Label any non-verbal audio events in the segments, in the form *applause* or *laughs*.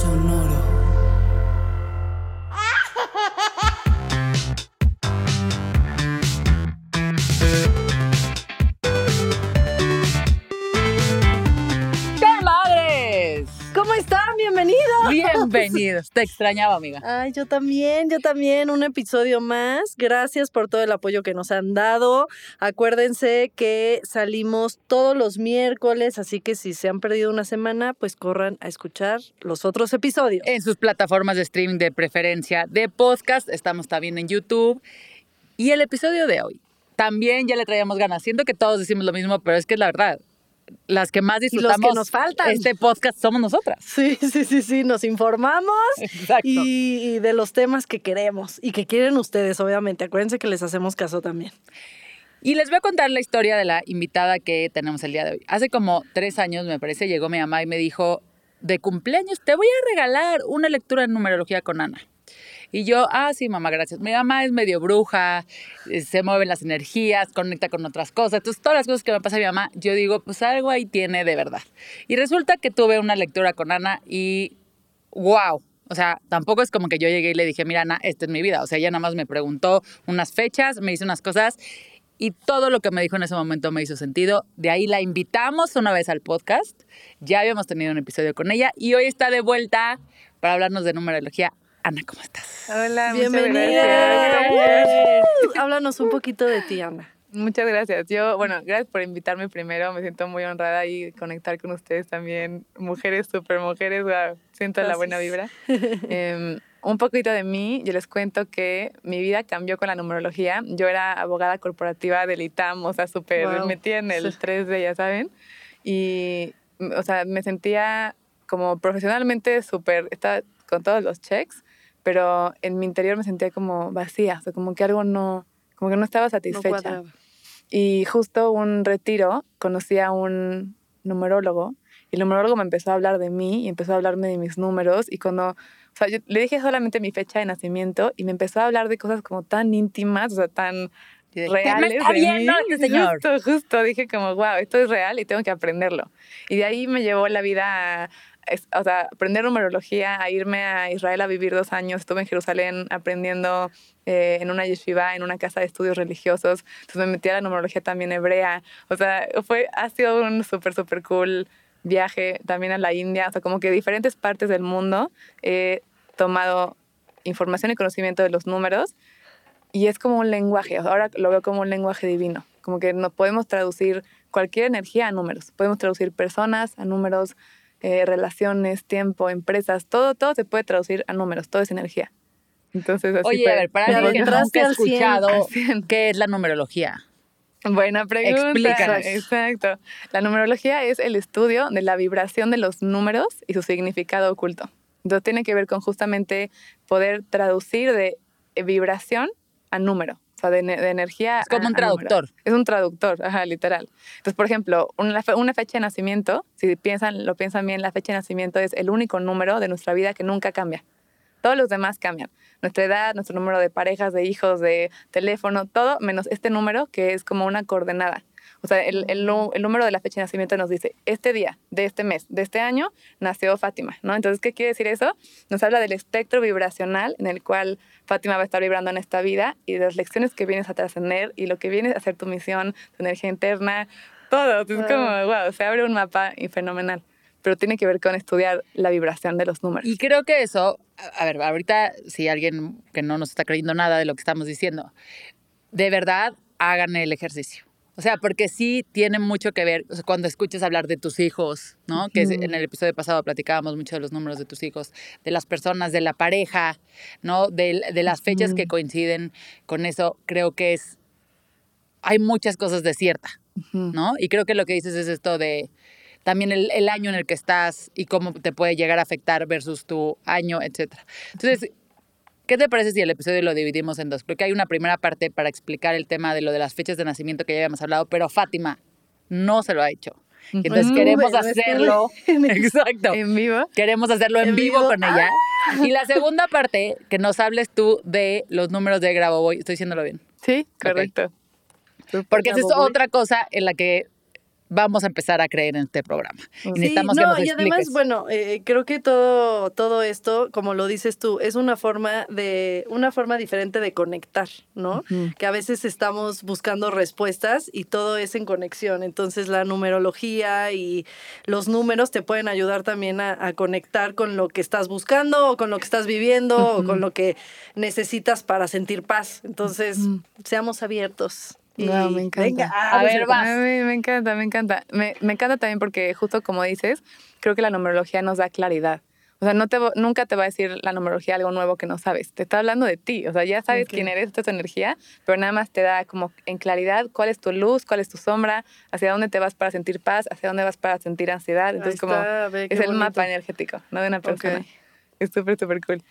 Sonoro. Bienvenidos. Bienvenidos. Te extrañaba, amiga. Ay, yo también, yo también. Un episodio más. Gracias por todo el apoyo que nos han dado. Acuérdense que salimos todos los miércoles, así que si se han perdido una semana, pues corran a escuchar los otros episodios. En sus plataformas de streaming de preferencia de podcast. Estamos también en YouTube. Y el episodio de hoy. También ya le traíamos ganas. Siento que todos decimos lo mismo, pero es que es la verdad. Las que más Y los disfrutamos que nos faltan. este podcast somos nosotras. Sí, sí, sí, sí, nos informamos Exacto. y, y de los temas que queremos y que quieren ustedes, obviamente. Acuérdense que les hacemos caso también. Y les voy a contar la historia de la invitada que tenemos el día de hoy. Hace como tres años, me parece, llegó mi mamá y me dijo, de cumpleaños, te voy a regalar una lectura en numerología con Ana. Y yo, ah, sí, mamá, gracias. Mi mamá es medio bruja, eh, se mueven las energías, conecta con otras cosas. Entonces, todas las cosas que me pasa a mi mamá, yo digo, pues algo ahí tiene de verdad. Y resulta que tuve una lectura con Ana y, wow. O sea, tampoco es como que yo llegué y le dije, mira, Ana, esta es mi vida. O sea, ella nada más me preguntó unas fechas, me hizo unas cosas y todo lo que me dijo en ese momento me hizo sentido. De ahí la invitamos una vez al podcast. Ya habíamos tenido un episodio con ella y hoy está de vuelta para hablarnos de numerología. Ana, ¿cómo estás? Hola, Bienvenida. gracias. Uh, Háblanos un poquito de ti, Ana. Muchas gracias. Yo, bueno, gracias por invitarme primero. Me siento muy honrada y conectar con ustedes también. Mujeres, super mujeres, wow, siento la buena vibra. Em, un poquito de mí, yo les cuento que mi vida cambió con la numerología. Yo era abogada corporativa del ITAM, o sea, súper Wow. metida en el Sí. 3D, ya saben. Y, o sea, me sentía como profesionalmente súper, estaba con todos los checks, pero en mi interior me sentía como vacía, o sea, como que algo no, como que no estaba No satisfecha. cuadraba. Y justo un retiro conocí a un numerólogo y el numerólogo me empezó a hablar de mí y empezó a hablarme de mis números y cuando, o sea, yo le dije solamente mi fecha de nacimiento y me empezó a hablar de cosas como tan íntimas, o sea, tan de, reales "¿Qué me está de viendo mí". este señor? Justo, justo, dije como, wow, esto es real y tengo que aprenderlo. Y de ahí me llevó la vida a, o sea, aprender numerología, a irme a Israel a vivir dos años. Estuve en Jerusalén aprendiendo eh, en una yeshiva, en una casa de estudios religiosos. Entonces me metí a la numerología también hebrea. O sea, fue, ha sido un súper, súper cool viaje también a la India. O sea, como que diferentes partes del mundo he tomado información y conocimiento de los números y es como un lenguaje, ahora lo veo como un lenguaje divino, como que no podemos traducir cualquier energía a números, podemos traducir personas a números, eh, relaciones, tiempo, empresas, todo, todo se puede traducir a números, todo es energía. Entonces, así Oye, fue. a ver, para alguien que nunca ha escuchado. ¿qué es la numerología? Buena pregunta. Explícanos. Exacto. La numerología es el estudio de la vibración de los números y su significado oculto. Entonces tiene que ver con justamente poder traducir de vibración a número, sea, de, ene- de energía. Es como a- un número. traductor. Es un traductor, ajá, literal. Entonces, por ejemplo, una, fe- una fecha de nacimiento, si piensan, lo piensan bien, la fecha de nacimiento es el único número de nuestra vida que nunca cambia. Todos los demás cambian. Nuestra edad, nuestro número de parejas, de hijos, de teléfono, todo menos este número que es como una coordenada. O sea, el, el el número de la fecha de nacimiento nos dice, este día, de este mes, de este año, nació Fátima, ¿no? Entonces, ¿qué quiere decir eso? Nos habla del espectro vibracional en el cual Fátima va a estar vibrando en esta vida y de las lecciones que vienes a trascender y lo que vienes a hacer tu misión, tu energía interna, todo. Es Wow. como, wow, se abre un mapa y fenomenal. Pero tiene que ver con estudiar la vibración de los números. Y creo que eso, a ver, ahorita si alguien que no nos está creyendo nada de lo que estamos diciendo, de verdad hagan el ejercicio. O sea, porque sí tiene mucho que ver o sea, cuando escuches hablar de tus hijos, ¿no? Que en el episodio pasado platicábamos mucho de los números de tus hijos, de las personas, de la pareja, ¿no? De, de las fechas que coinciden con eso. Creo que es hay muchas cosas de cierta. ¿no? Y creo que lo que dices es esto de también el, el año en el que estás y cómo te puede llegar a afectar versus tu año, etcétera. Entonces, ¿Qué te parece si el episodio lo dividimos en dos? Creo que hay una primera parte para explicar el tema de lo de las fechas de nacimiento que ya habíamos hablado, pero Fátima no se lo ha hecho. Entonces Ujú. queremos Bueno, hacerlo. *laughs* Exacto. En vivo. Queremos hacerlo en, En vivo, vivo. con ella. Y la segunda parte, que nos hables tú de los números de Grabovoi. Estoy diciéndolo bien. Sí, correcto. Porque esa es otra cosa en la que vamos a empezar a creer en este programa. Sí, necesitamos que no, nos y además, bueno, eh, creo que todo, todo esto, como lo dices tú, es una forma de, una forma diferente de conectar, ¿no? Que a veces estamos buscando respuestas y todo es en conexión. Entonces la numerología y los números te pueden ayudar también a, a conectar con lo que estás buscando o con lo que estás viviendo o con lo que necesitas para sentir paz. Entonces, seamos abiertos. Y Wow, me encanta. venga, A ah, ver, vas. A mí me encanta, me encanta. Me, me encanta también porque justo como dices, creo que la numerología nos da claridad. O sea, no te, nunca te va a decir la numerología algo nuevo que no sabes. Te está hablando de ti. O sea, ya sabes quién eres, esta es tu energía, pero nada más te da como en claridad cuál es tu luz, cuál es tu sombra, hacia dónde te vas para sentir paz, hacia dónde vas para sentir ansiedad. Ahí Entonces, como está, ve qué es el bonito. mapa energético, no de una persona. Es súper, súper cool.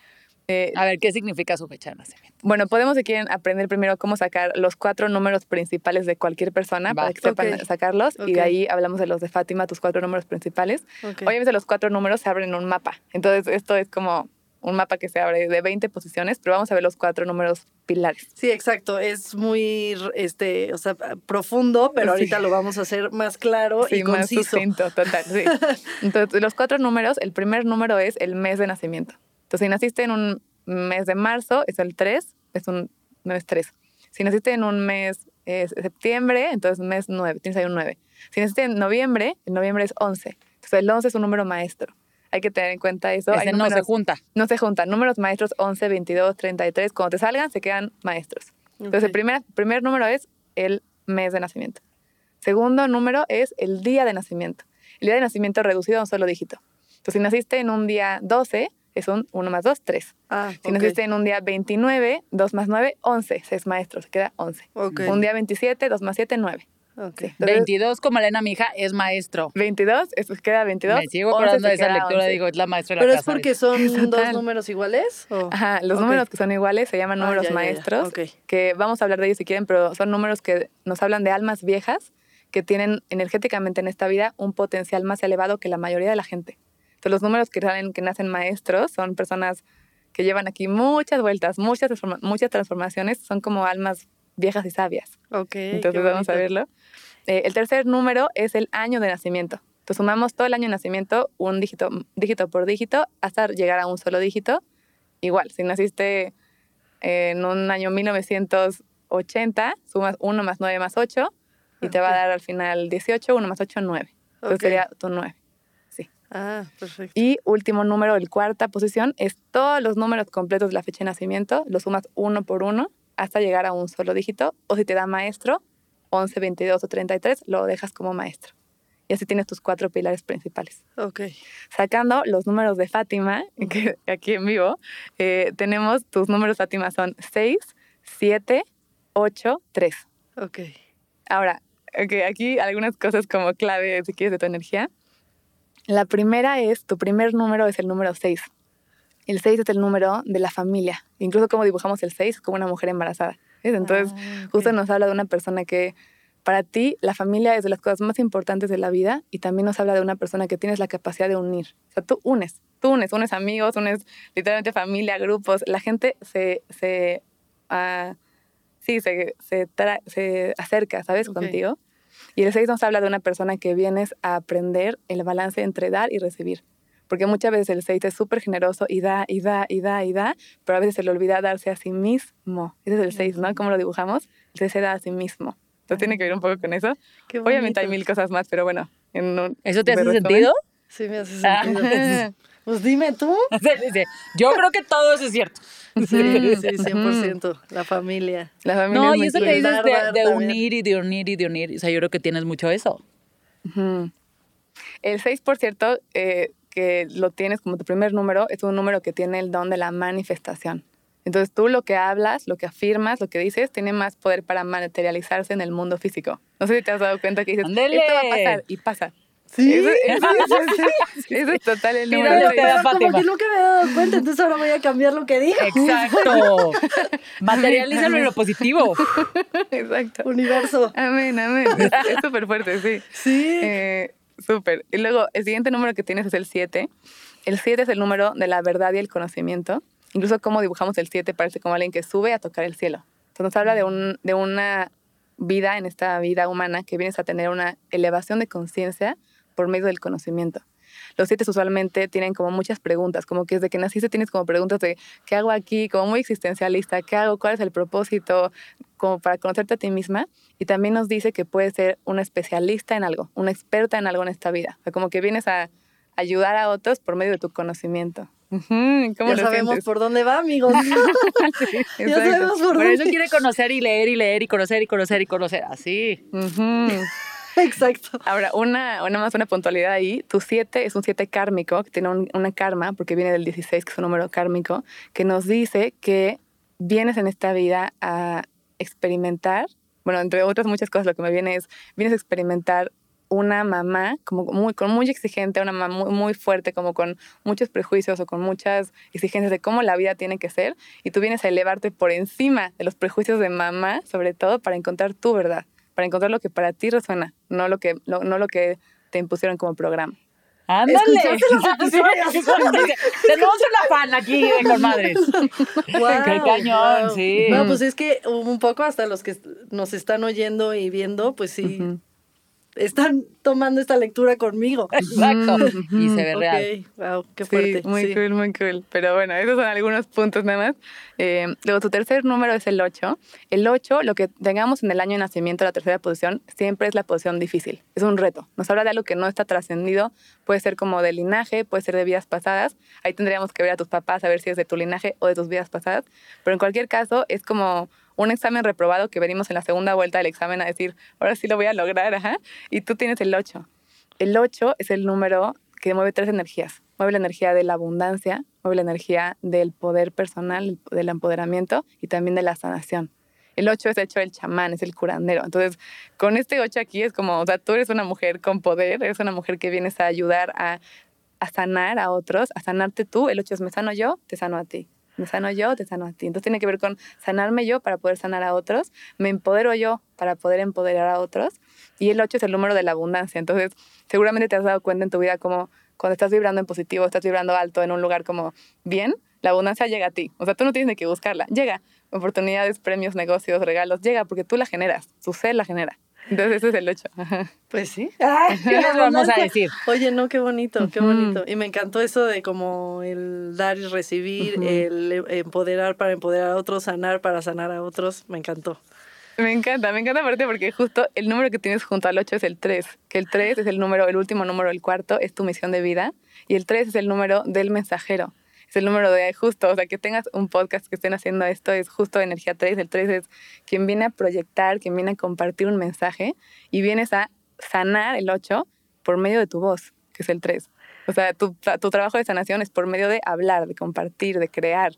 Eh, A ver, ¿qué significa su fecha de nacimiento? bueno, podemos si quieren aprender primero cómo sacar los cuatro números principales de cualquier persona Va. para que sepan sacarlos y de ahí hablamos de los de Fátima, tus cuatro números principales. Ok. Obviamente los cuatro números se abren en un mapa. Entonces esto es como un mapa que se abre de 20 posiciones, pero vamos a ver los cuatro números pilares. Sí, exacto. Es muy, este, o sea, profundo, pero Sí. ahorita lo vamos a hacer más claro y más conciso. sucinto, total, sí. *laughs* Entonces, los cuatro números, el primer número es el mes de nacimiento. Entonces, si naciste en un mes de marzo, es el 3, es un mes 3. Si naciste en un mes eh, septiembre, entonces mes 9, tienes ahí un 9. Si naciste en noviembre, el noviembre es 11. Entonces, el 11 es un número maestro. Hay que tener en cuenta eso. Hay Ese no se números- junta. no se juntan. Números maestros 11, 22, 33. Cuando te salgan, se quedan maestros. Entonces, el primer, primer número es el mes de nacimiento. Segundo número es el día de nacimiento. El día de nacimiento reducido a un solo dígito. Entonces, si naciste en un día 12, es un 1 más 2, 3. Ah, Si ok. naciste en un día 29, 2 más 9, 11. Se es maestro, se queda 11. Ok. Un día 27, 2 más 7, 9. Ok. Entonces, 22, como Elena, mi hija, es maestro. 22, eso queda 22. Me sigo 11 acordando de esa lectura, 11. digo, es la maestra de la Pero es casa. porque son *laughs* dos Total. números iguales. ¿o? Ajá, los Ok. números que son iguales se llaman Ah, números ya, ya, ya. maestros, Ok. que vamos a hablar de ellos si quieren, pero son números que nos hablan de almas viejas que tienen energéticamente en esta vida un potencial más elevado que la mayoría de la gente. Entonces, los números que salen, que nacen maestros, son personas que llevan aquí muchas vueltas, muchas, muchas transformaciones, son como almas viejas y sabias. Ok. Entonces, vamos a verlo. Eh, el tercer número es el año de nacimiento. Entonces, sumamos todo el año de nacimiento, un dígito, dígito por dígito, hasta llegar a un solo dígito. Igual, si naciste en un año 1980, sumas 1 más 9 más 8 y te va a dar al final 18, 1 más 8, 9. Entonces Ok. sería tu 9. Ah, perfecto. Y último número, el cuarta posición, es todos los números completos de la fecha de nacimiento, los sumas uno por uno hasta llegar a un solo dígito. O si te da maestro, 11, 22 o 33, lo dejas como maestro. Y así tienes tus cuatro pilares principales. Ok. Sacando los números de Fátima, *laughs* que aquí en vivo, eh, tenemos tus números Fátima son 6, 7, 8, 3. Ok. Ahora, ok, aquí algunas cosas como clave, si quieres, de tu energía. La primera es, tu primer número es el número 6. El 6 es el número de la familia. Incluso como dibujamos el 6 como una mujer embarazada. ¿ves? Entonces, Ah, justo nos habla de una persona que para ti la familia es de las cosas más importantes de la vida y también nos habla de una persona que tienes la capacidad de unir. O sea, tú unes, tú unes, unes amigos, unes literalmente familia, grupos. La gente se, se, ah, sí, se, se, se acerca, ¿sabes? Contigo. Y el 6 nos habla de una persona que vienes a aprender el balance entre dar y recibir. Porque muchas veces el 6 es súper generoso y da, y da, y da, y da, pero a veces se le olvida darse a sí mismo. Ese es el 6, ¿no? ¿Cómo lo dibujamos? El 6 se da a sí mismo. Entonces tiene que ver un poco con eso. Qué Obviamente hay mil cosas más, pero bueno. En un, ¿Eso te hace resumen. sentido? Sí, me hace Ah. sentido. *laughs* Pues dime tú. *laughs* Yo creo que todo eso es cierto. Sí, sí, 100%. La familia. La familia No, es y eso que dices de, unir y de unir y de unir, o sea, yo creo que tienes mucho eso. El 6, por cierto, eh, que lo tienes como tu primer número, es un número que tiene el don de la manifestación. Entonces tú lo que hablas, lo que afirmas, lo que dices, tiene más poder para materializarse en el mundo físico. No sé si te has dado cuenta que dices, esto va a pasar y pasa. Sí. Eso, eso- eso- *laughs* eso es total el número da Pero como Fátima. que nunca me he dado cuenta, entonces ahora voy a cambiar lo que digo. Exacto. *laughs* Materialízalo en lo positivo. *laughs* Exacto. Universo. Amén, amén. Es es súper fuerte, sí. Sí. Eh, súper. Y luego, el siguiente número que tienes es el 7. El 7 es el número de la verdad y el conocimiento. Incluso cómo dibujamos el 7 parece como alguien que sube a tocar el cielo. Entonces nos habla de, un, de una vida en esta vida humana que vienes a tener una elevación de conciencia por medio del conocimiento. Los siete usualmente tienen como muchas preguntas, como que desde que naciste tienes como preguntas de ¿qué hago aquí? Como muy existencialista, ¿qué hago? ¿Cuál es el propósito? Como para conocerte a ti misma. Y también nos dice que puedes ser una especialista en algo, una experta en algo en esta vida. O sea, como que vienes a ayudar a otros por medio de tu conocimiento. ¿Cómo Ya lo sabemos sientes? por dónde va, amigos. *laughs* ya Exacto. sabemos por Por eso dónde. quiere conocer y leer y leer y conocer y conocer y conocer. Así. *laughs* Exacto. Ahora, una, una más una puntualidad ahí. Tu 7 es un 7 kármico, que tiene un- una karma, porque viene del 16, que es un número kármico, que nos dice que vienes en esta vida a experimentar, bueno, entre otras muchas cosas, lo que me viene es, vienes a experimentar una mamá como muy, con muy exigente, una mamá muy fuerte, como con muchos prejuicios o con muchas exigencias de cómo la vida tiene que ser, y tú vienes a elevarte por encima de los prejuicios de mamá, sobre todo para encontrar tu verdad, para encontrar lo que para ti resuena, no lo que, lo- no lo que te impusieron como programa. ¡Ándale! *laughs* *laughs* Tenemos una fan aquí de comadres. Guau, Qué cañón, sí. No, pues es que un poco hasta los que nos están oyendo y viendo, pues sí. Están tomando esta lectura conmigo. *laughs* Exacto. Y se ve real. Ok, wow, qué Sí, fuerte. muy sí. cool, muy cool. Pero bueno, esos son algunos puntos nada más. Eh, luego, tu tercer número es el 8. El 8, lo que tengamos en el año de nacimiento, la tercera posición, siempre es la posición difícil. Es un reto. Nos habla de algo que no está trascendido. Puede ser como de linaje, puede ser de vidas pasadas. Ahí tendríamos que ver a tus papás a ver si es de tu linaje o de tus vidas pasadas. Pero en cualquier caso, es como un examen reprobado que venimos en la segunda vuelta del examen a decir, ahora sí lo voy a lograr, ajá. Y tú tienes el 8. El 8 es el número que mueve tres energías. Mueve la energía de la abundancia, mueve la energía del poder personal, del empoderamiento y también de la sanación. El 8 es hecho el chamán, es el curandero. Entonces, con este 8 aquí es como, o sea, tú eres una mujer con poder, eres una mujer que vienes a ayudar a, a sanar a otros, a sanarte tú. El 8 es me sano yo, te sano a ti. Me sano yo, te sano a ti. Entonces tiene que ver con sanarme yo para poder sanar a otros, me empodero yo para poder empoderar a otros. Y el 8 es el número de la abundancia. Entonces, seguramente te has dado cuenta en tu vida como cuando estás vibrando en positivo, estás vibrando alto en un lugar como bien, la abundancia llega a ti. O sea, tú no tienes ni que buscarla. Llega. Oportunidades, premios, negocios, regalos, llega porque tú la generas. Tu ser la genera. Entonces, ese es el 8. Pues sí. ¿Qué les *laughs* vamos a decir? Oye, no, qué bonito, qué bonito. Y me encantó eso de como el dar y recibir, Ujú. el em- empoderar para empoderar a otros, sanar para sanar a otros. Me encantó. Me encanta, me encanta aparte porque justo el número que tienes junto al 8 es el 3, que el 3 es el número, el último número, el cuarto, es tu misión de vida, y el 3 es el número del mensajero, es el número de justo, o sea, que tengas un podcast que estén haciendo esto, es justo energía 3, el 3 es quien viene a proyectar, quien viene a compartir un mensaje, y vienes a sanar el 8 por medio de tu voz, que es el 3. O sea, tu, tu trabajo de sanación es por medio de hablar, de compartir, de crear.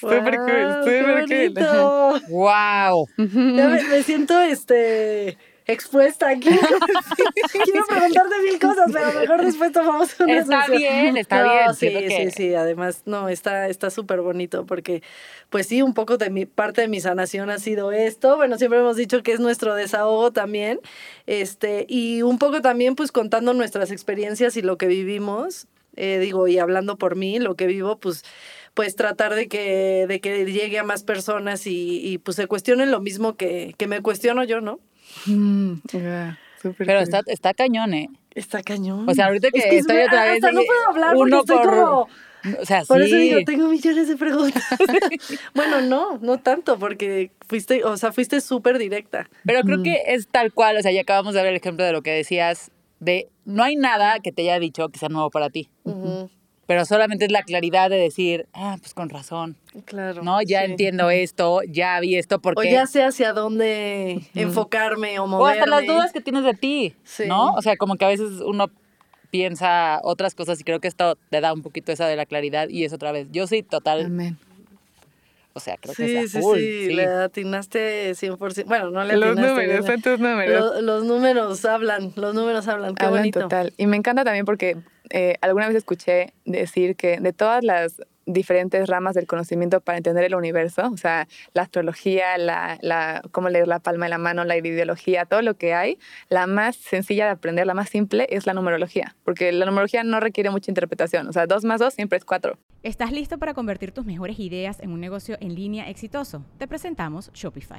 Súper Guau, cool, qué súper cool. bonito. *laughs* ¡Wow! Ya me, me siento este expuesta aquí. *laughs* Quiero preguntarte mil cosas, pero mejor después tomamos una Está sesión. bien, está No, bien. Sí, que- sí, sí. Además, no, está está súper bonito porque, pues sí, un poco de mi parte de mi sanación ha sido esto. Bueno, siempre hemos dicho que es nuestro desahogo también. Este, y un poco también, pues contando nuestras experiencias y lo que vivimos. eh, digo, y hablando por mí, lo que vivo, pues pues tratar de que, de que llegue a más personas y, y, pues se cuestionen lo mismo que, que me cuestiono yo, ¿no? Mm, Pero cool. está, está cañón, ¿eh? Está cañón. O sea, ahorita que Es que estoy me- otra vez. Hasta no puedo hablar porque uno estoy por- como... O sea, Por sí. eso digo, tengo millones de preguntas. *laughs* bueno, no, no tanto, porque fuiste, o sea, fuiste súper directa. Pero creo que es tal cual, o sea, ya acabamos de ver el ejemplo de lo que decías, de no hay nada que te haya dicho que sea nuevo para ti, Ujú, pero solamente es la claridad de decir, ah, pues con razón, Claro. ¿no? Ya sí. entiendo esto, ya vi esto, O porque... ya sé hacia dónde enfocarme o O moverme. hasta las dudas que tienes de ti, Sí. ¿no? O sea, como que a veces uno piensa otras cosas y creo que esto te da un poquito esa de la claridad y es otra vez. Yo sí, total. Amén. O sea, creo Sí, que sí, es a full, sí, sí. le atinaste 100%. Bueno, no le Los atinaste. números, son tus números. Lo- los números hablan, los números hablan. Qué Hablan bonito. total. Y me encanta también porque eh, alguna vez escuché decir que de todas las diferentes ramas del conocimiento para entender el universo, o sea, la astrología, la, la, cómo leer la palma de la mano, la ideología, todo lo que hay, la más sencilla de aprender, la más simple es la numerología, porque la numerología no requiere mucha interpretación, o sea, dos más dos siempre es cuatro. ¿Estás listo para convertir tus mejores ideas en un negocio en línea exitoso? Te presentamos Shopify.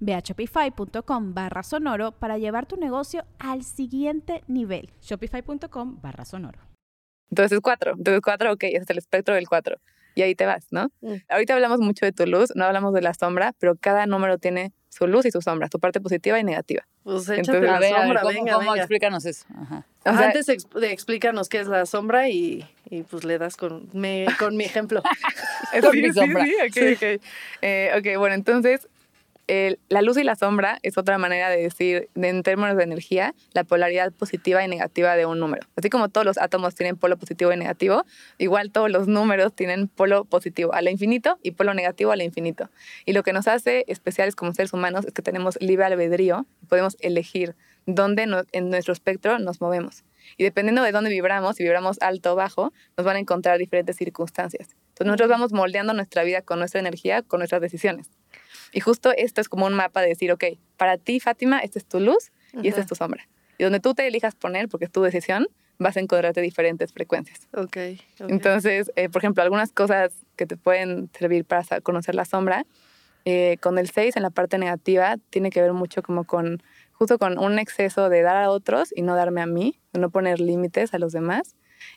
Ve a shopify.com barra sonoro para llevar tu negocio al siguiente nivel. Shopify.com barra sonoro. Entonces es cuatro, entonces cuatro, ok, ese es el espectro del cuatro. Y ahí te vas, ¿no? Mm. Ahorita hablamos mucho de tu luz, no hablamos de la sombra, pero cada número tiene su luz y su sombra, su parte positiva y negativa. Pues échate Entonces, la A ver, sombra, ¿cómo, venga, cómo? venga. explícanos eso? Ajá. O sea, Antes ex- de explícanos qué es la sombra y, y pues le das con, me, con mi ejemplo. *laughs* *laughs* Con mi sombra. Sí, ok, ok. Eh, ok, bueno, entonces la luz y la sombra es otra manera de decir, de- en términos de energía, la polaridad positiva y negativa de un número. Así como todos los átomos tienen polo positivo y negativo, igual todos los números tienen polo positivo al infinito y polo negativo al infinito. Y lo que nos hace especiales como seres humanos es que tenemos libre albedrío y podemos elegir dónde en nuestro espectro nos movemos. Y dependiendo de dónde vibramos, si vibramos alto o bajo, nos van a encontrar diferentes circunstancias. Entonces nosotros vamos moldeando nuestra vida con nuestra energía, con nuestras decisiones. Y justo esto es como un mapa de decir, ok, para ti, Fátima, esta es tu luz y esta Ajá. es tu sombra. Y donde tú te elijas poner, porque es tu decisión, vas a encontrarte diferentes frecuencias. Ok. Entonces, eh, por ejemplo, algunas cosas que te pueden servir para conocer la sombra, eh, con el 6 en la parte negativa, tiene que ver mucho como con, justo con un exceso de dar a otros y no darme a mí, de no poner límites a los demás.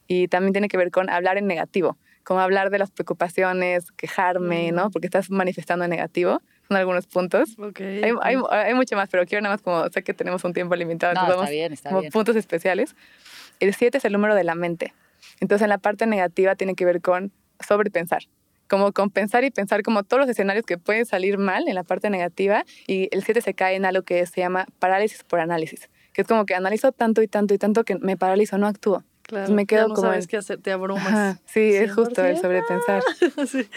Y también tiene que ver con hablar en negativo, como hablar de las preocupaciones, quejarme, Mm. ¿no? Porque estás manifestando en negativo. Son algunos puntos. Hay, hay, hay mucho más, pero quiero nada más como, sé que tenemos un tiempo limitado, No, entonces está vamos bien, está como bien. puntos especiales. El 7 es el número de la mente. Entonces, en la parte negativa tiene que ver con sobrepensar. Como con pensar y pensar como todos los escenarios que pueden salir mal en la parte negativa. Y el 7 se cae en algo que se llama parálisis por análisis. Que es como que analizo tanto y tanto y tanto que me paralizo, no actúo. Claro, me quedo ya no como sabes en- qué hacer, te abrumas. Ajá, Sí, es justo el 100%. sobrepensar. *laughs* sí.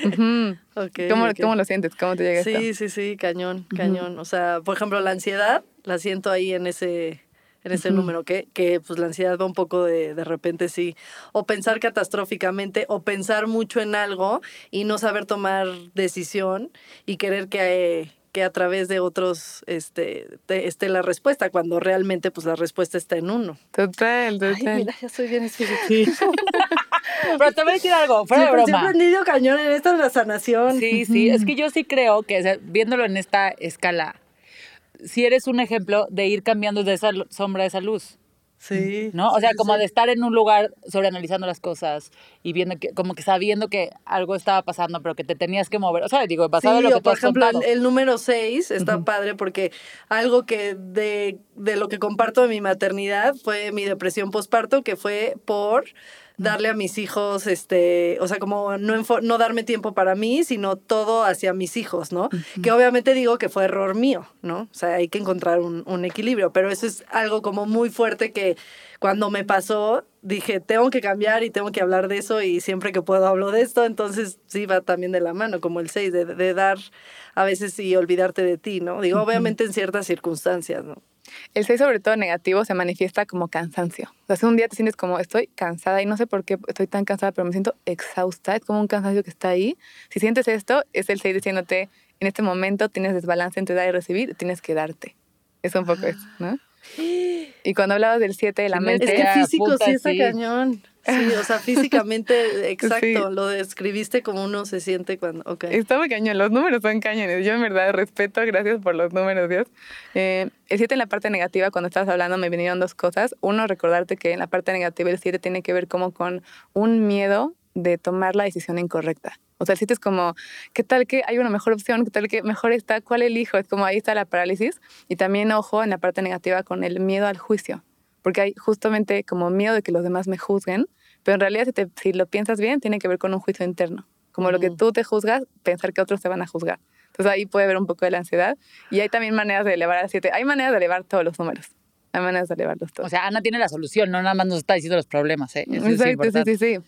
¿Cómo. ¿Cómo lo sientes? ¿Cómo te llega esto? Sí, sí, sí, cañón, cañón. O sea, por ejemplo, la ansiedad la siento ahí en ese en ese número que, que pues la ansiedad va un poco de de repente sí o pensar catastróficamente o pensar mucho en algo y no saber tomar decisión y querer que que a través de otros este te- esté la respuesta cuando realmente pues la respuesta está en uno. Total, total. Ay, mira, ya soy bien espiritual. *laughs* Pero te voy a decir algo, fuera de Siempre, broma. siempre he aprendido cañón en esto de la sanación. Sí, sí, es que yo sí creo que o sea, viéndolo en esta escala, si eres un ejemplo de ir cambiando de esa sombra a esa luz, Sí. ¿no? O sea, sí, como sí. de estar en un lugar sobreanalizando las cosas y viendo que, como que sabiendo que algo estaba pasando, pero que te tenías que mover. O sea, digo, Sí, en lo que o tú por ejemplo, el, número 6 está padre porque algo que de, de lo que comparto de mi maternidad fue mi depresión postparto, que fue por darle a mis hijos, este, o sea, como no, no darme tiempo para mí, sino todo hacia mis hijos, ¿no? Que obviamente digo que fue error mío, ¿no? O sea, hay que encontrar un, un equilibrio, pero eso es algo como muy fuerte que cuando me pasó, dije, tengo que cambiar y tengo que hablar de eso y siempre que puedo hablo de esto, entonces sí va también de la mano, como el 6, de, de dar a veces y olvidarte de ti, ¿no? Digo, obviamente en ciertas circunstancias, ¿no? El 6 sobre todo negativo se manifiesta como cansancio. O sea, si un día te sientes como estoy cansada y no sé por qué estoy tan cansada, pero me siento exhausta, es como un cansancio que está ahí. Si sientes esto, es el 6 diciéndote, en este momento tienes desbalance entre dar y recibir, tienes que darte. Es un poco eso, ¿no? Y cuando hablabas del 7 de la mente, Es que físico puta, sí está sí. cañón. Sí, o sea, físicamente, *laughs* exacto, lo describiste como uno se siente cuando, ok. Está muy cañón, los números son cañones. Yo en verdad respeto, gracias por los números, Dios. Eh, el 7 en la parte negativa, cuando estabas hablando, me vinieron dos cosas. Uno, recordarte que en la parte negativa el 7 tiene que ver como con un miedo de tomar la decisión incorrecta. O sea, el 7 es como, ¿qué tal que hay una mejor opción? ¿Qué tal que mejor está? ¿Cuál elijo? Es como ahí está la parálisis. Y también, ojo, en la parte negativa con el miedo al juicio. Porque hay justamente como miedo de que los demás me juzguen. Pero en realidad, si, te- si lo piensas bien, tiene que ver con un juicio interno. Como lo que tú te juzgas, pensar que otros te van a juzgar. Entonces ahí puede haber un poco de la ansiedad. Y hay también maneras de elevar al 7. Hay maneras de elevar todos los números. Hay maneras de elevarlos todos. O sea, Ana tiene la solución, no nada más nos está diciendo los problemas, ¿eh? Eso es Exacto, sí, sí, sí.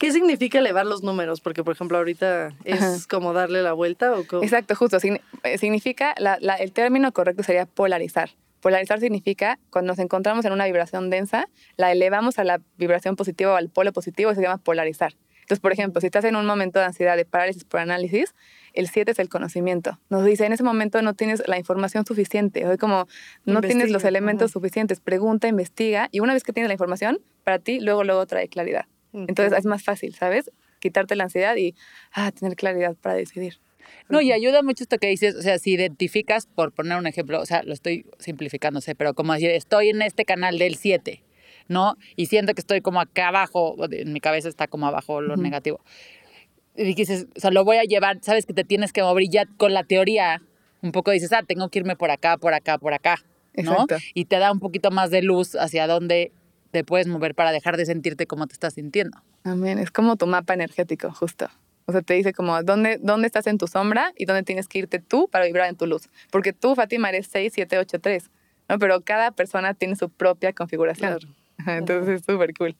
¿Qué significa elevar los números? Porque, por ejemplo, ahorita es Ajá. como darle la vuelta o co- Exacto, justo. Eh, significa, la- la- el término correcto sería polarizar. Polarizar significa cuando nos encontramos en una vibración densa, la elevamos a la vibración positiva o al polo positivo y se llama polarizar. Entonces, por ejemplo, si estás en un momento de ansiedad, de parálisis por análisis, el 7 es el conocimiento. Nos dice, en ese momento no tienes la información suficiente, o como no tienes los elementos suficientes, pregunta, investiga, y una vez que tienes la información, para ti, luego, luego trae claridad. Entonces es más fácil, ¿sabes? Quitarte la ansiedad y ah, tener claridad para decidir. No, y ayuda mucho esto que dices, o sea, si identificas, por poner un ejemplo, o sea, lo estoy simplificándose, pero como decir, estoy en este canal del 7, ¿no? Y siento que estoy como acá abajo, en mi cabeza está como abajo lo negativo. Y dices, o sea, lo voy a llevar, sabes que te tienes que mover y ya con la teoría, un poco dices, ah, tengo que irme por acá, por acá, por acá, ¿no? Exacto. Y te da un poquito más de luz hacia dónde te puedes mover para dejar de sentirte como te estás sintiendo. Amén. Es como tu mapa energético, justo. O sea, te dice como dónde, dónde estás en tu sombra y dónde tienes que irte tú para vibrar en tu luz. Porque tú, Fátima, eres 6, 7, 8, 3. ¿no? Pero cada persona tiene su propia configuración. Claro. *laughs* Entonces es súper cool.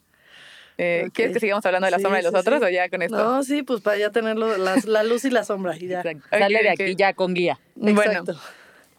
Eh, Ok. ¿Quieres que sigamos hablando de la Sí, sombra de los sí, otros sí. o ya con esto? No, sí, pues para ya tenerlo, las- la luz y la sombra y ya. Exacto. Ok, Sale de ok. aquí ya con guía. Bueno, Exacto.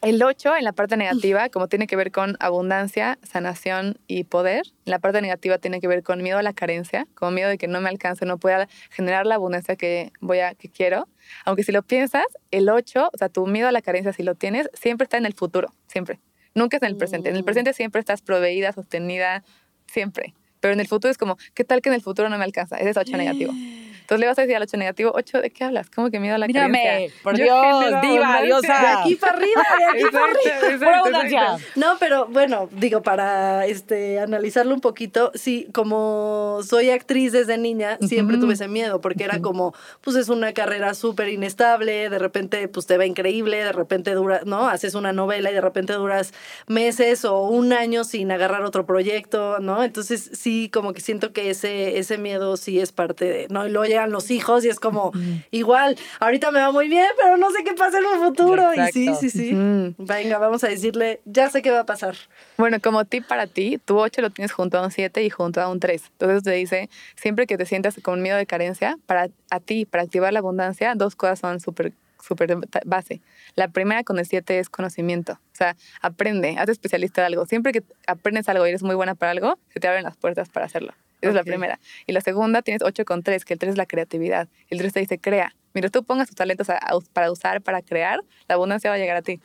El 8 en la parte negativa, *laughs* como tiene que ver con abundancia, sanación y poder, en la parte negativa tiene que ver con miedo a la carencia, con miedo de que no me alcance, no pueda generar la abundancia que voy a que quiero. Aunque si lo piensas, el 8, o sea, tu miedo a la carencia si lo tienes, siempre está en el futuro, siempre. Nunca es en el presente. En el Mm. presente siempre estás proveída, sostenida, siempre. Pero en el futuro es como, ¿qué tal que en el futuro no me alcanza? Ese es 8 negativo. *laughs* Entonces le vas a decir al 8 negativo, 8, ¿de qué hablas? ¿Cómo que miedo a la Mírame, carencia? por Yo Dios, diva, diosa. De aquí para arriba, de aquí para arriba. Exacto, exacto. No, pero bueno, digo, para este analizarlo un poquito, sí, como soy actriz desde niña, siempre tuve ese miedo, porque era como, pues es una carrera súper inestable, de repente pues te va increíble, de repente dura, ¿no? Haces una novela y de repente duras meses o un año sin agarrar otro proyecto, ¿no? Entonces sí, como que siento que ese, ese miedo sí es parte de, ¿no? Y luego llegan los hijos y es como, igual, ahorita me va muy bien, pero no sé qué pasa en un futuro. Y sí, Exacto. sí, sí. Ujú. Venga, vamos a decirle, ya sé qué va a pasar. Bueno, como tip para ti, tu 8 lo tienes junto a un 7 y junto a un 3. Entonces te dice, siempre que te sientas con miedo de carencia, para a ti, para activar la abundancia, dos cosas son súper súper base. La primera con el 7 es conocimiento. O sea, aprende, haz especialista de algo. Siempre que aprendes algo y eres muy buena para algo, se te abren las puertas para hacerlo. Esa es la primera. Y la segunda tienes 8 con 3, que el 3 es la creatividad. El 3 te dice, crea. Mientras tú pongas tus talentos a- a para usar, para crear, la abundancia va a llegar a ti.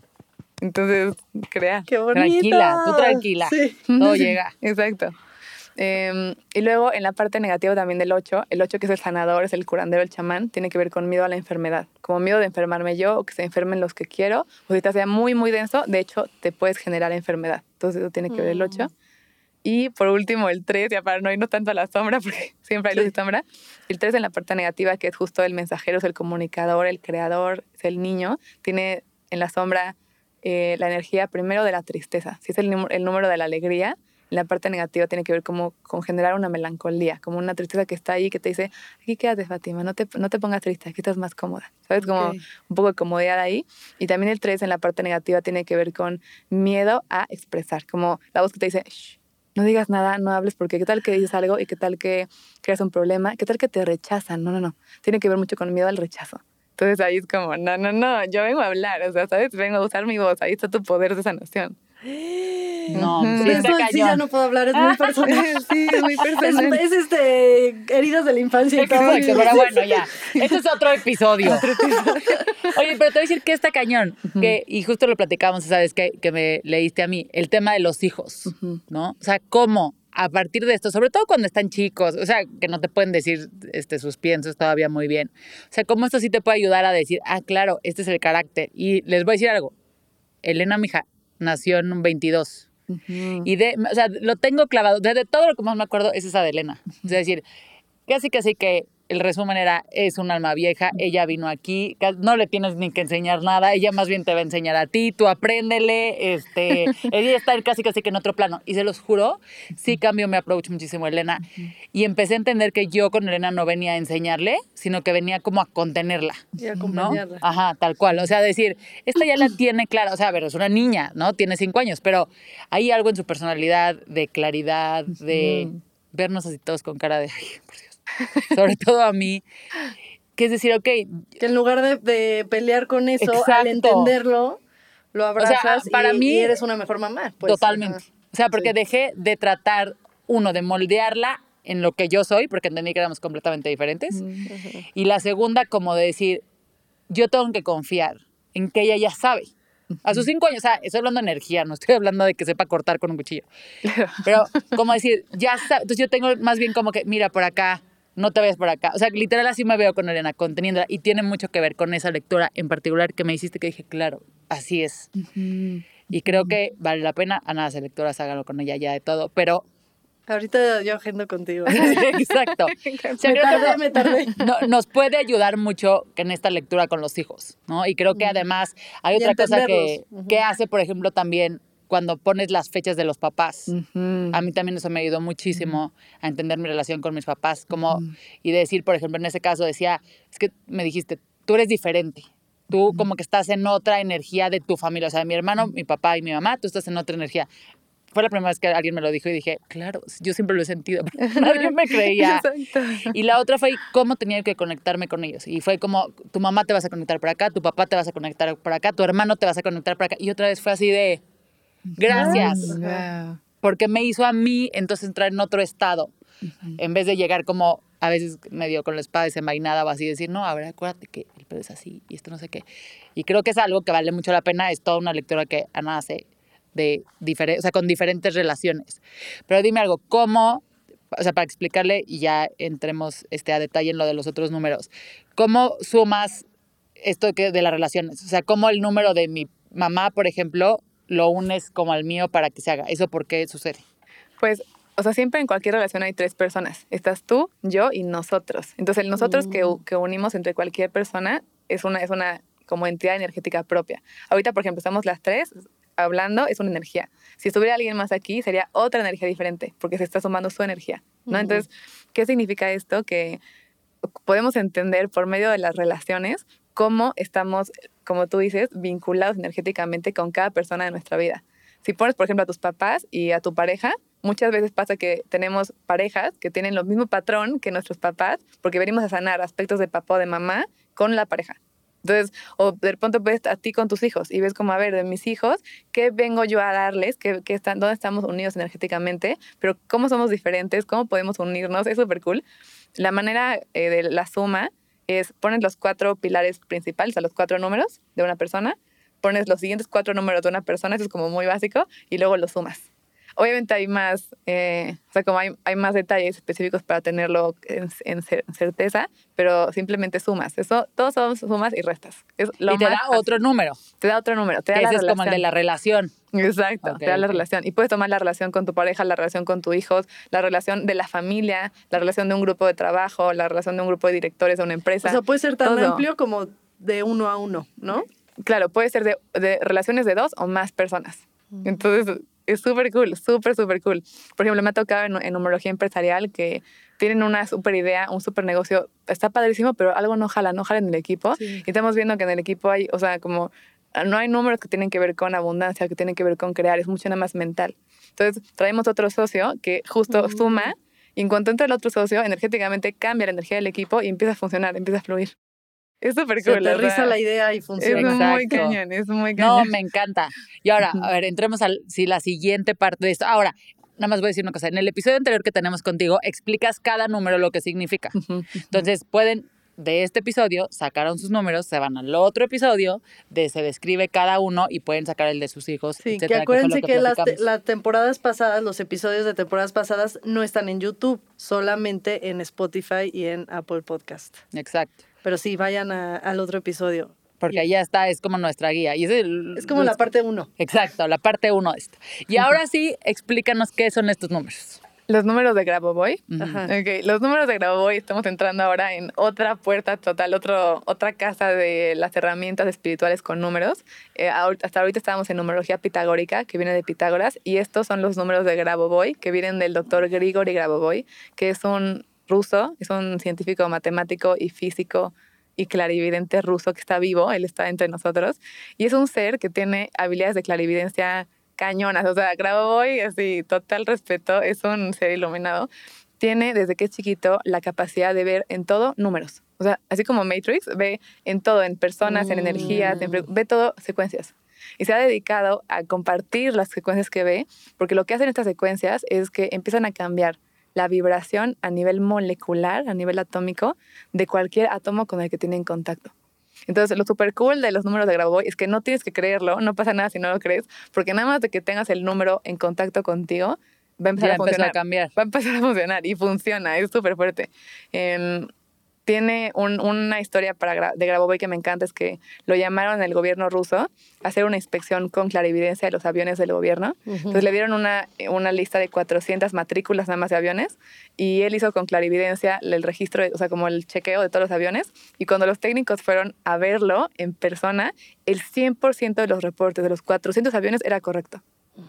Entonces, crea. Qué bonito. Tranquila, tú tranquila. Sí. Todo *laughs* llega. Exacto. Em, y luego en la parte negativa también del 8, el 8 que es el sanador, es el curandero, el chamán, tiene que ver con miedo a la enfermedad. Como miedo de enfermarme yo o que se enfermen los que quiero. O si te sea muy, muy denso, de hecho, te puedes generar enfermedad. Entonces eso tiene que ver el 8. Y por último, el 3, ya para no irnos tanto a la sombra, *laughs* porque siempre hay luz y sombra. El 3 en la parte negativa, que es justo el mensajero, es el comunicador, el creador, es el niño, tiene en la sombra eh, la energía primero de la tristeza. Si es el, número- el número de la alegría, en la parte negativa tiene que ver como con generar una melancolía, como una tristeza que está ahí que te dice, aquí quédate Fátima, no te, no te pongas triste, aquí estás más cómoda. ¿Sabes? Como Ok. un poco de comodidad ahí. Y también el 3 en la parte negativa tiene que ver con miedo a expresar, como la voz que te dice, "Shh, no digas nada, no hables, porque qué tal que dices algo y qué tal que creas un problema, qué tal que te rechazan. No, no, no. Tiene que ver mucho con miedo al rechazo. Entonces ahí es como, no, no, no, yo vengo a hablar, o sea, ¿sabes? Vengo a usar mi voz, ahí está tu poder de sanación. No, Ujú. sí Eso sí ya cañón. no puedo hablar, es muy *laughs* personal. sí, es muy personal. es, este heridas de la infancia todo. Exacto, pero bueno, ya. Este es otro episodio. Oye, pero te voy a decir que está cañón. que, y justo lo platicamos, ¿sabes? Que, que me leíste a mí. El tema de los hijos, ¿no? O sea, cómo a partir de esto, sobre todo cuando están chicos, o sea, que no te pueden decir este, sus piensos todavía muy bien. O sea, cómo esto sí te puede ayudar a decir, ah, claro, este es el carácter. Y les voy a decir algo. Elena, mija, nació en un 22. Y de, o sea, lo tengo clavado. Desde todo lo que más me acuerdo es esa de Elena. Es decir, casi casi que el resumen era, es un alma vieja, ella vino aquí, no le tienes ni que enseñar nada, ella más bien te va a enseñar a ti, tú apréndele, este, *laughs* ella está casi casi que en otro plano. Y se los juro, sí cambió mi approach muchísimo, Elena. Y empecé a entender que yo con Elena no venía a enseñarle, sino que venía como a contenerla. Y acompañarla. Ajá, tal cual. O sea, decir, esta ya la *clears throat* tiene clara, o sea, a ver, es una niña, ¿no? Tiene cinco años, pero hay algo en su personalidad de claridad, de vernos así todos con cara de, ay, por Dios *laughs* sobre todo a mí, que es decir, ok. Que en lugar de, pelear con eso, al entenderlo, lo abrazas para y, mí, eres una mejor mamá. Pues, totalmente. O sea, porque dejé de tratar, uno, de moldearla en lo que yo soy, porque entendí que éramos completamente diferentes. Y la segunda, como de decir, yo tengo que confiar en que ella ya sabe. A sus cinco años, o sea, estoy hablando de energía, no estoy hablando de que sepa cortar con un cuchillo. *laughs* Pero, como decir, ya sabe. Entonces, yo tengo más bien como que, mira, por acá, no te vayas por acá. O sea, literal así me veo con Elena, conteniéndola. Y tiene mucho que ver con esa lectura en particular que me hiciste que dije, claro, así es. Y creo que vale la pena. A nada, lectoras, háganlo con ella ya de todo. Pero Ahorita yo agendo contigo. *laughs* Exacto. *laughs* me tardé, me tardé. *laughs* nos puede ayudar mucho en esta lectura con los hijos, ¿no? Y creo que además hay otra cosa que, que hace, por ejemplo, también cuando pones las fechas de los papás. A mí también eso me ayudó muchísimo a entender mi relación con mis papás, como, y decir, por ejemplo, en ese caso decía, es que me dijiste, tú eres diferente. Tú como que estás en otra energía de tu familia, o sea, mi hermano, mi papá y mi mamá, tú estás en otra energía. Fue la primera vez que alguien me lo dijo y dije, claro, yo siempre lo he sentido, *laughs* nadie me creía. Y la otra fue cómo tenía que conectarme con ellos. Y fue como, tu mamá te vas a conectar por acá, tu papá te vas a conectar por acá, tu hermano te vas a conectar por acá. Y otra vez fue así de, Gracias. Porque me hizo a mí entonces entrar en otro estado. En vez de llegar como a veces medio con la espada desenvainada o así, decir, no, a ver, acuérdate que el pedo es así y esto no sé qué. Y creo que es algo que vale mucho la pena, es toda una lectura que Ana hace de o sea, con diferentes relaciones. Pero dime algo, ¿cómo, o sea, para explicarle y ya entremos este, a detalle en lo de los otros números, ¿cómo sumas esto que de las relaciones? O sea, ¿cómo el número de mi mamá, por ejemplo, lo unes como al mío para que se haga. ¿Eso por qué sucede? Pues, o sea, siempre en cualquier relación hay tres personas. Estás tú, yo y nosotros. Entonces, el nosotros que, mm. que, unimos entre cualquier persona es una, es una como entidad energética propia. Ahorita, por ejemplo, estamos las tres hablando, es una energía. Si estuviera alguien más aquí, sería otra energía diferente, porque se está sumando su energía, ¿no? Entonces, ¿qué significa esto? Que podemos entender por medio de las relaciones cómo estamos, como tú dices, vinculados energéticamente con cada persona de nuestra vida. Si pones, por ejemplo, a tus papás y a tu pareja, muchas veces pasa que tenemos parejas que tienen el mismo patrón que nuestros papás, porque venimos a sanar aspectos de papá o de mamá con la pareja. Entonces, o de pronto ves a ti con tus hijos y ves como, a ver, de mis hijos, ¿qué vengo yo a darles? ¿Qué, qué están, ¿Dónde estamos unidos energéticamente? Pero cómo somos diferentes, cómo podemos unirnos, es súper cool. La manera eh, de la suma es pones los cuatro pilares principales, o los cuatro números de una persona, pones los siguientes cuatro números de una persona, eso es como muy básico, y luego los sumas. Obviamente hay más, eh, o sea, como hay, hay, más detalles específicos para tenerlo en, certeza, pero simplemente sumas. Eso, todos son sumas y restas. Es lo y te da otro número. Te da otro número. Te da ese es como el de la relación. Exacto, te da la relación. Y puedes tomar la relación con tu pareja, la relación con tus hijos, la relación de la familia, la relación de un grupo de trabajo, la relación de un grupo de directores de una empresa. O sea, puede ser tan amplio como de uno a uno, ¿no? Claro, puede ser de, de relaciones de dos o más personas. Entonces, es súper cool, súper, súper cool. Por ejemplo, me ha tocado en, en numerología empresarial que tienen una súper idea, un súper negocio, está padrísimo, pero algo no jala, no jala en el equipo. Y estamos viendo que en el equipo hay, o sea, como no hay números que tienen que ver con abundancia, que tienen que ver con crear, es mucho nada más mental. Entonces, traemos otro socio que justo mm. suma y en cuanto entra el otro socio, energéticamente cambia la energía del equipo y empieza a funcionar, empieza a fluir. Es súper cool. Se aterriza la idea y funciona. Es muy cañón, es muy cañón. No, me encanta. Y ahora, a ver, entremos a si la siguiente parte de esto. Ahora, nada más voy a decir una cosa. En el episodio anterior que tenemos contigo, explicas cada número lo que significa. Entonces, pueden de este episodio sacaron sus números, se van al otro episodio, de se describe cada uno y pueden sacar el de sus hijos. Sí, etcétera, que acuérdense lo que, las, te- las temporadas pasadas, los episodios de temporadas pasadas no están en YouTube, solamente en Spotify y en Apple Podcast. Exacto. Pero sí, vayan a- al otro episodio. Porque ahí ya está, es como nuestra guía. Y es, el- Es como la parte uno. Exacto, la parte uno de esto. Y *laughs* ahora sí, explícanos qué son estos números. Los números de Grabovoi. Ujú. Ajá. Ok, los números de Grabovoi, estamos entrando ahora en otra puerta total, otro, otra casa de las herramientas espirituales con números. Eh, hasta ahorita estábamos en numerología pitagórica, que viene de Pitágoras, y estos son los números de Grabovoi, que vienen del doctor Grigori Grabovoi, que es un ruso, es un científico matemático y físico y clarividente ruso que está vivo, él está entre nosotros, y es un ser que tiene habilidades de clarividencia cañonas, o sea, Grabovoi, así, total respeto, es un ser iluminado, tiene desde que es chiquito la capacidad de ver en todo números. O sea, así como Matrix, ve en todo, en personas, en energías, en pre- ve todo secuencias. Y se ha dedicado a compartir las secuencias que ve, porque lo que hacen estas secuencias es que empiezan a cambiar la vibración a nivel molecular, a nivel atómico, de cualquier átomo con el que tienen contacto. Entonces, lo super cool de los números de Grabovoi es que no tienes que creerlo, no pasa nada si no lo crees, porque nada más de que tengas el número en contacto contigo, va a empezar Ya a funcionar a cambiar. va a empezar a funcionar y funciona, es súper fuerte. Em, tiene un- una historia para de Grabovoi que me encanta, es que lo llamaron el gobierno ruso a hacer una inspección con clarividencia de los aviones del gobierno. Entonces le dieron una, una lista de 400 matrículas nada más de aviones y él hizo con clarividencia el registro, o sea, como el chequeo de todos los aviones. Y cuando los técnicos fueron a verlo en persona, el 100% de los reportes de los 400 aviones era correcto.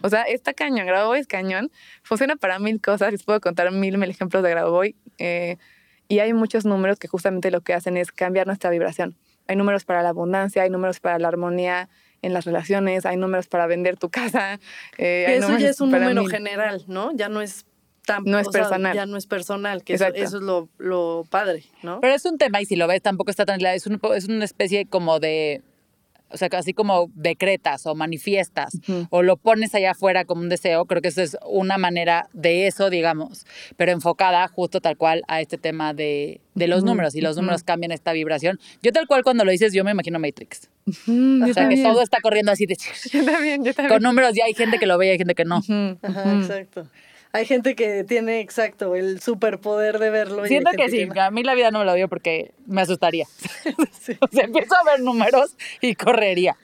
O sea, está cañón, Grabovoi es cañón. Funciona para mil cosas. Les puedo contar mil, mil ejemplos de Grabovoi. Eh, y hay muchos números que justamente lo que hacen es cambiar nuestra vibración. Hay números para la abundancia, hay números para la armonía en las relaciones, hay números para vender tu casa. eh, hay eso ya es un número mil. general, ¿no? Ya no es tan No es sea, personal. ya no es personal, que eso, Exacto. eso es lo, lo padre, ¿no? Pero es un tema, y si lo ves, tampoco está tan... Es, un- es una especie como de... O sea, así como decretas o manifiestas Ujú. o lo pones allá afuera como un deseo, creo que eso es una manera de eso, digamos, pero enfocada justo tal cual a este tema de, de los Ujú, números y los números cambian esta vibración. Yo tal cual cuando lo dices, yo me imagino Matrix. Mm, yo O sea, que también. todo está corriendo así de... *laughs* Yo también, yo también. Con números ya hay gente que lo ve y hay gente que no. Ajá, exacto. Hay gente que tiene exacto el superpoder de verlo. y Siento que sí, no. a mí la vida no me lo dio porque me asustaría. *laughs* *laughs* o sea, empiezo a ver números y correría.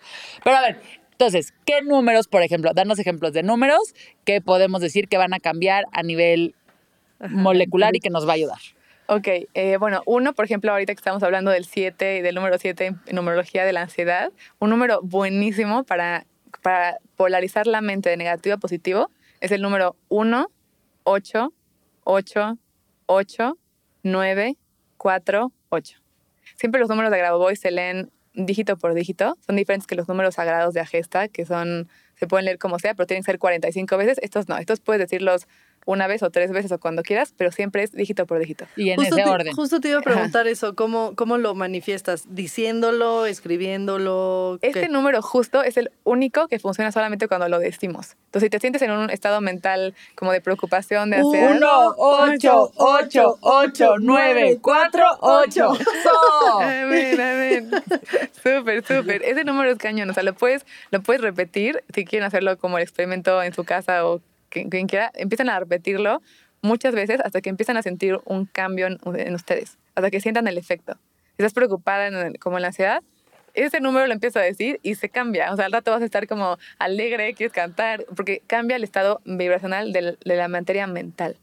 Pero a ver, entonces, ¿qué números, por ejemplo? Danos ejemplos de números que podemos decir que van a cambiar a nivel molecular y que nos va a ayudar. Ok, eh, bueno, uno, por ejemplo, ahorita que estamos hablando del 7 y del número 7 en numerología de la ansiedad, un número buenísimo para, para polarizar la mente de negativo a positivo es el número 1, 8, 8, 8, 9, 4, 8. Siempre los números de Grabovoi se leen dígito por dígito, son diferentes que los números sagrados de Agesta, que son, se pueden leer como sea, pero tienen que ser 45 veces. Estos no, estos puedes decirlos una vez o tres veces o cuando quieras, pero siempre es dígito por dígito. Y en Justo ese te, orden. justo te iba a preguntar eso, ¿cómo, ¿cómo lo manifiestas? ¿Diciéndolo, escribiéndolo? Este ¿Qué? número justo es el único que funciona solamente cuando lo decimos. Entonces, si te sientes en un estado mental como de preocupación, de ansiedad, Uno, ocho, ocho, ocho, nueve, cuatro, ocho. ¡So! Amén, amén. Súper, súper. Ese número es cañón. O sea, lo puedes, lo puedes repetir si quieren hacerlo como el experimento en su casa o quien, quien quiera. Empiezan a repetirlo muchas veces hasta que empiezan a sentir un cambio en, en ustedes, hasta que sientan el efecto. Si estás preocupada en el- como en la ansiedad, ese número lo empiezo a decir y se cambia. O sea, al rato vas a estar como alegre, quieres cantar, porque cambia el estado vibracional del- de la materia mental.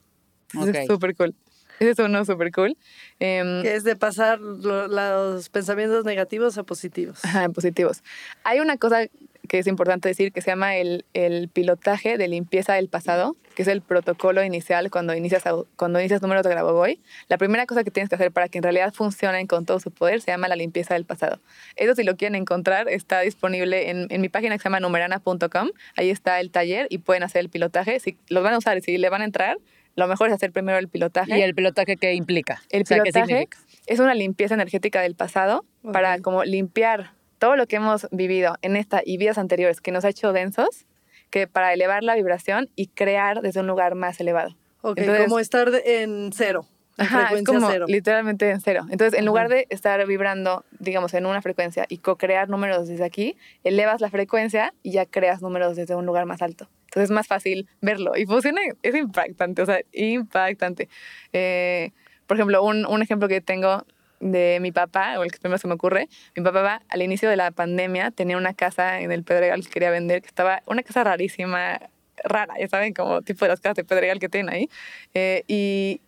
Eso Ok. Es súper cool. Ese es uno súper cool. Que es de pasar lo- los pensamientos negativos a positivos. Ajá, positivos. Hay una cosa que es importante decir que se llama el, el pilotaje de limpieza del pasado, que es el protocolo inicial cuando inicias, cuando inicias números de Grabovoi. La primera cosa que tienes que hacer para que en realidad funcionen con todo su poder se llama la limpieza del pasado. Eso si lo quieren encontrar está disponible en, en mi página que se llama numerana.com. Ahí está el taller y pueden hacer el pilotaje. Si los van a usar y si le van a entrar, lo mejor es hacer primero el pilotaje. ¿Y el pilotaje qué implica? El O sea, ¿qué pilotaje significa? es una limpieza energética del pasado para como limpiar todo lo que hemos vivido en esta y vidas anteriores que nos ha hecho densos, que para elevar la vibración y crear desde un lugar más elevado. Ok, Entonces- como estar en cero. En Ajá, es frecuencia como cero. literalmente en cero. Entonces, en lugar de estar vibrando, digamos, en una frecuencia y co-crear números desde aquí, elevas la frecuencia y ya creas números desde un lugar más alto. Entonces, es más fácil verlo. Y funciona, es impactante, o sea, impactante. Eh, por ejemplo, un, un ejemplo que tengo de mi papá, o el que primero se me ocurre, mi papá al inicio de la pandemia tenía una casa en el Pedregal que quería vender, que estaba una casa rarísima, rara, ya saben, como tipo de las casas de Pedregal que tienen ahí. Eh, y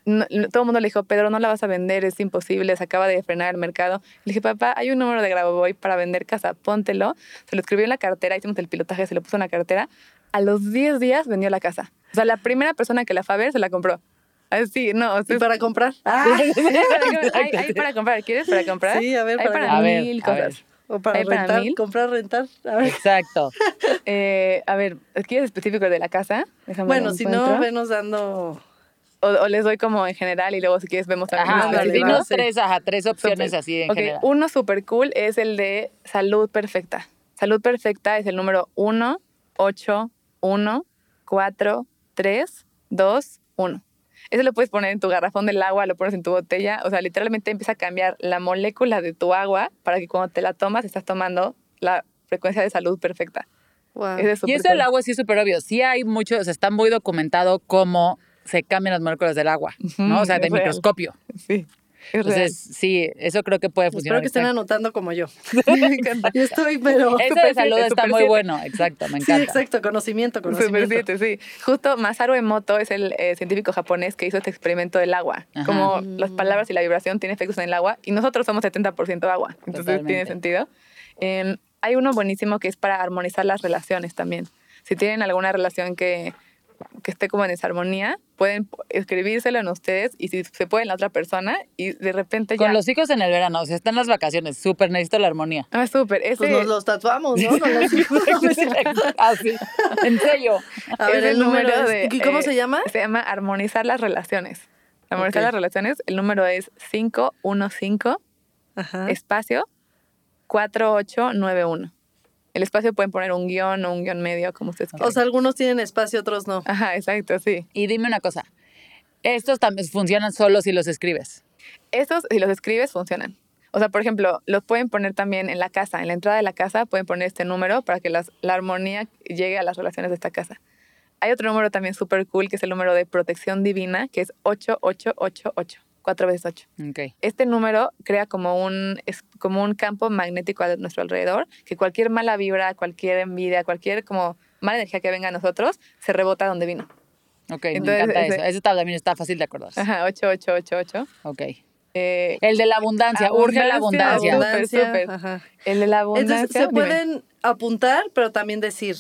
todo el mundo le dijo, Pedro, no la vas a vender, es imposible, se acaba de frenar el mercado. Le dije, papá, hay un número de Grabovoi para vender casa, póntelo. Se lo escribió en la cartera, hicimos el pilotaje, se lo puso en la cartera. A los 10 días vendió la casa. O sea, la primera persona que la fue a ver se la compró. Así, no, o sea, ¿Y para comprar? *laughs* Ah, hay, hay *laughs* para comprar. ¿Quieres para comprar? Sí, a ver, Hay para para comprar. A ver, mil ver. cosas. o para ¿Hay para rentar, mil? comprar, rentar. A ver. Exacto. *laughs* Eh, a ver, ¿quieres específico de la casa? Déjame Bueno, si no, venos dando... O, o les doy como en general y luego si quieres vemos también. Ajá, ándale, dinos tres, ajá, tres opciones así en Ok, general. Uno súper cool es el de salud perfecta. Salud perfecta es el número 1, 8, 1, 4, 3, 2, 1. Eso lo puedes poner en tu garrafón del agua, lo pones en tu botella. O sea, literalmente empieza a cambiar la molécula de tu agua para que cuando te la tomas estás tomando la frecuencia de salud perfecta. Wow. Ese es Y eso del agua sí es súper obvio. Sí hay mucho, o sea, está muy documentado cómo se cambian las moléculas del agua, ¿no? O sea, de real. microscopio. Sí. Entonces, sí, eso creo que puede Espero funcionar. que estén anotando como yo. *laughs* Me encanta. Yo estoy, pero... Super de salud está super muy siete. bueno, exacto, me Sí, encanta. exacto, conocimiento, Super conocimiento. siete, sí. Justo Masaru Emoto es el eh, científico japonés que hizo este experimento del agua. Ajá. Como las palabras y la vibración tienen efectos en el agua y nosotros somos 70% agua. Entonces Totalmente. tiene sentido. Eh, hay uno buenísimo que es para armonizar las relaciones también. Si tienen alguna relación que, que esté como en desarmonía, pueden escribírselo en ustedes y si se puede en la otra persona y de repente ya... Con los hijos en el verano, o sea, están las vacaciones, súper necesito la armonía. Ah, súper. Ese, Pues nos los tatuamos, ¿no? Con los hijos. *laughs* Así, en serio. *laughs* A ver, ese el número de, ¿y cómo eh, se llama? Se llama armonizar las relaciones. Armonizar las relaciones, el número es 515 Ajá. espacio 4891. El espacio pueden poner un guion o un guion medio, como ustedes quieran. O sea, algunos tienen espacio, otros no. Ajá, exacto, sí. Y dime una cosa, estos también funcionan solo si los escribes. Estos, si los escribes, funcionan. O sea, por ejemplo, los pueden poner también en la casa. En la entrada de la casa pueden poner este número para que las- la armonía llegue a las relaciones de esta casa. Hay otro número también súper cool, que es el número de protección divina, que es 8888, 4 veces 8. Ok. Este número crea como un, es como un campo magnético a nuestro alrededor, que cualquier mala vibra, cualquier envidia, cualquier como mala energía que venga a nosotros, se rebota donde vino. Ok, Entonces, me encanta ese- eso. Ese está- también está fácil de acordarse. Ajá, 8888. Ok. Eh, El de la abundancia, urge la Abundancia. abundancia. Súper, súper. Ajá. el de la abundancia. Entonces, se dime. pueden apuntar, pero también decir.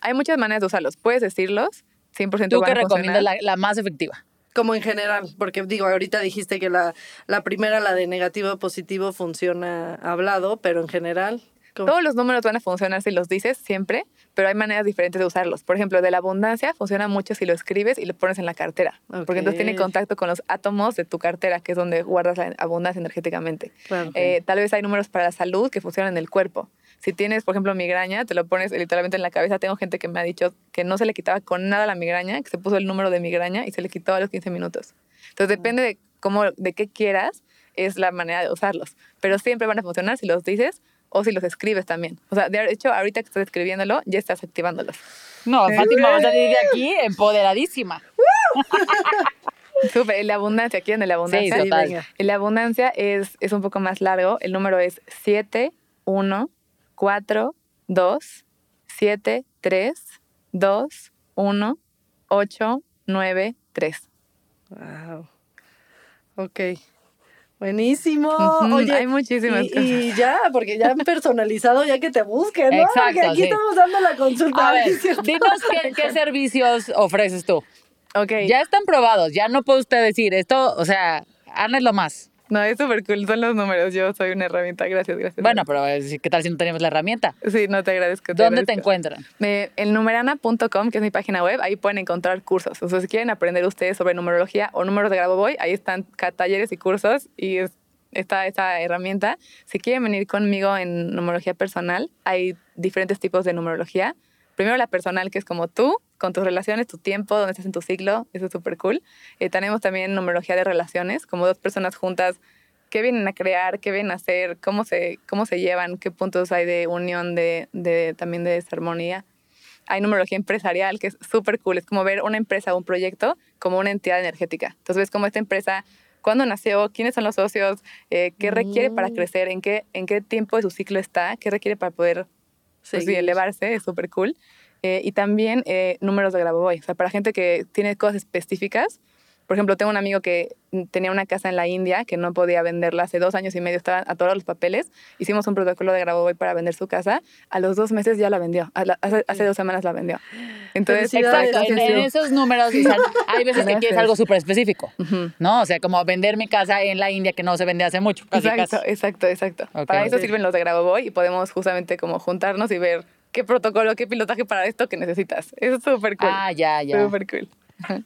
Hay muchas maneras de usarlos. Puedes decirlos, 100% ¿Tú a recomiendas la, la más efectiva? Como en general, porque digo, ahorita dijiste que la, la primera, la de negativo a positivo, funciona hablado, pero en general. ¿cómo? Todos los números van a funcionar si los dices siempre, pero hay maneras diferentes de usarlos. Por ejemplo, de la abundancia funciona mucho si lo escribes y lo pones en la cartera, porque entonces tiene contacto con los átomos de tu cartera, que es donde guardas la abundancia energéticamente. Claro. Eh, tal vez hay números para la salud que funcionan en el cuerpo. Si tienes, por ejemplo, migraña, te lo pones literalmente en la cabeza. Tengo gente que me ha dicho que no se le quitaba con nada la migraña, que se puso el número de migraña y se le quitó a los 15 minutos. Entonces, depende de cómo, de qué quieras, es la manera de usarlos. Pero siempre van a funcionar si los dices o si los escribes también. O sea, de hecho, ahorita que estás escribiéndolo, ya estás activándolos. No, Fátima va a salir de aquí empoderadísima. Súper, de abundancia, ¿quieren de abundancia? Sí, total. de abundancia es, es un poco más largo. El número es 7, 1, 4, 2, 7, 3, 2, 1, 8, 9, 3. Wow. Ok. Buenísimo. Oye, hay muchísimas y, y ya, porque ya han personalizado, ya que te busquen, ¿no? Exacto, porque aquí sí. estamos dando la consulta. A ver, *laughs* dinos qué, qué servicios ofreces tú. Ok. Ya están probados, ya no puede usted decir esto, o sea, Ana es lo más. No, es súper cool. Son los números. Yo soy una herramienta. Gracias, gracias. Bueno, pero eh, ¿qué tal si no tenemos la herramienta? Sí, no te agradezco. te ¿Dónde te encuentran? Eh, el numerana.com, que es mi página web, ahí pueden encontrar cursos. O sea, si quieren aprender ustedes sobre numerología o números de Grabovoi, ahí están talleres y cursos y es- está esa herramienta. Si quieren venir conmigo en numerología personal, hay diferentes tipos de numerología. Primero la personal, que es como tú, con tus relaciones, tu tiempo, dónde estás en tu ciclo, eso es súper cool. Eh, tenemos también numerología de relaciones, como dos personas juntas, qué vienen a crear, qué vienen a hacer, cómo se, cómo se llevan, qué puntos hay de unión, de, de también de desarmonía. Hay numerología empresarial, que es súper cool, es como ver una empresa o un proyecto como una entidad energética. Entonces ves cómo esta empresa cuándo nació, quiénes son los socios, eh, qué requiere para Mm. crecer, en qué, en qué tiempo de su ciclo está, qué requiere para poder pues, elevarse, es súper cool. Eh, y también eh, números de Grabovoi, o sea, para gente que tiene cosas específicas. Por ejemplo, tengo un amigo que tenía una casa en la India que no podía venderla hace dos años y medio, estaban atorados los papeles. Hicimos un protocolo de Grabovoi para vender su casa. A los dos meses ya la vendió. A la- hace, hace dos semanas la vendió. Entonces. Exacto, en, en esos números dicen, hay veces que quieres algo súper específico, Ujú. ¿no? O sea, como vender mi casa en la India que no se vende hace mucho. casi, Exacto, casi. exacto, exacto. Ok. Para eso sirven los de Grabovoi y podemos justamente como juntarnos y ver qué protocolo, qué pilotaje para esto que necesitas. Eso es súper cool. Ah, ya, ya. Súper cool.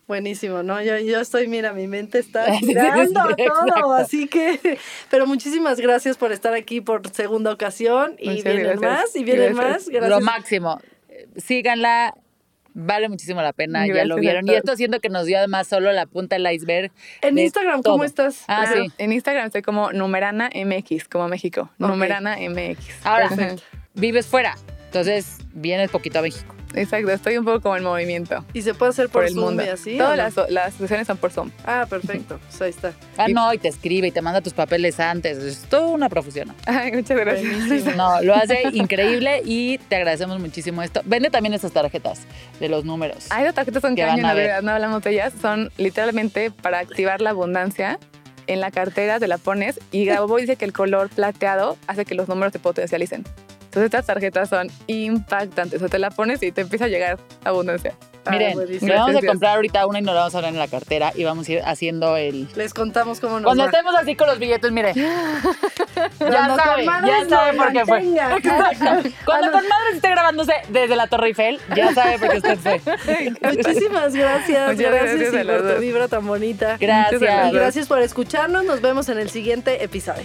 Buenísimo, ¿no? Yo, yo estoy, mira, mi mente está *laughs* Sí, sí, sí, girando todo, exacto. así que, pero muchísimas gracias por estar aquí por segunda ocasión y Muchas vienen gracias. más y vienen Gracias. más. Gracias. Lo máximo. Síganla. Vale muchísimo la pena, ya lo vieron. Y esto siento que nos dio además solo la punta del iceberg. En de Instagram, todo. ¿cómo estás? Ah, sí. En Instagram estoy como Numerana MX, como México. Ok. Numerana MX. Ahora, Perfecto. vives fuera. Entonces, vienes poquito a México. Exacto, estoy un poco como en movimiento Y se puede hacer por, por el Zoom mundo. y así. Todas las, las sesiones son por Zoom. Ah, perfecto. *laughs* Pues ahí está. Ah, Y- no, y te escribe y te manda tus papeles antes. Es toda una profesional. *laughs* Ay, muchas gracias. Buenísimo. No, lo hace increíble y te agradecemos muchísimo esto. Vende también estas tarjetas de los números. Hay dos tarjetas son Que van caño, a en ver. no hablamos de ellas. Son literalmente para activar la abundancia. En la cartera te la pones y Grabovoi dice que el color plateado hace que los números se potencialicen. Entonces estas tarjetas son impactantes. O sea, te la pones y te empieza a llegar abundancia. Ah, Miren, buenísimo. le vamos a comprar ahorita una y nos la vamos a poner en la cartera y vamos a ir haciendo el... Les contamos cómo nos Cuando va. estemos así con los billetes, mire. ya *laughs* Cuando sabe, ya sabe por qué fue. *laughs* Exacto. Cuando con madres esté grabándose desde la Torre Eiffel, ya sabe por qué usted fue. *laughs* Muchísimas gracias. Muchas gracias por tu vibra tan bonita. Gracias. Y gracias por escucharnos. Nos vemos en el siguiente episodio.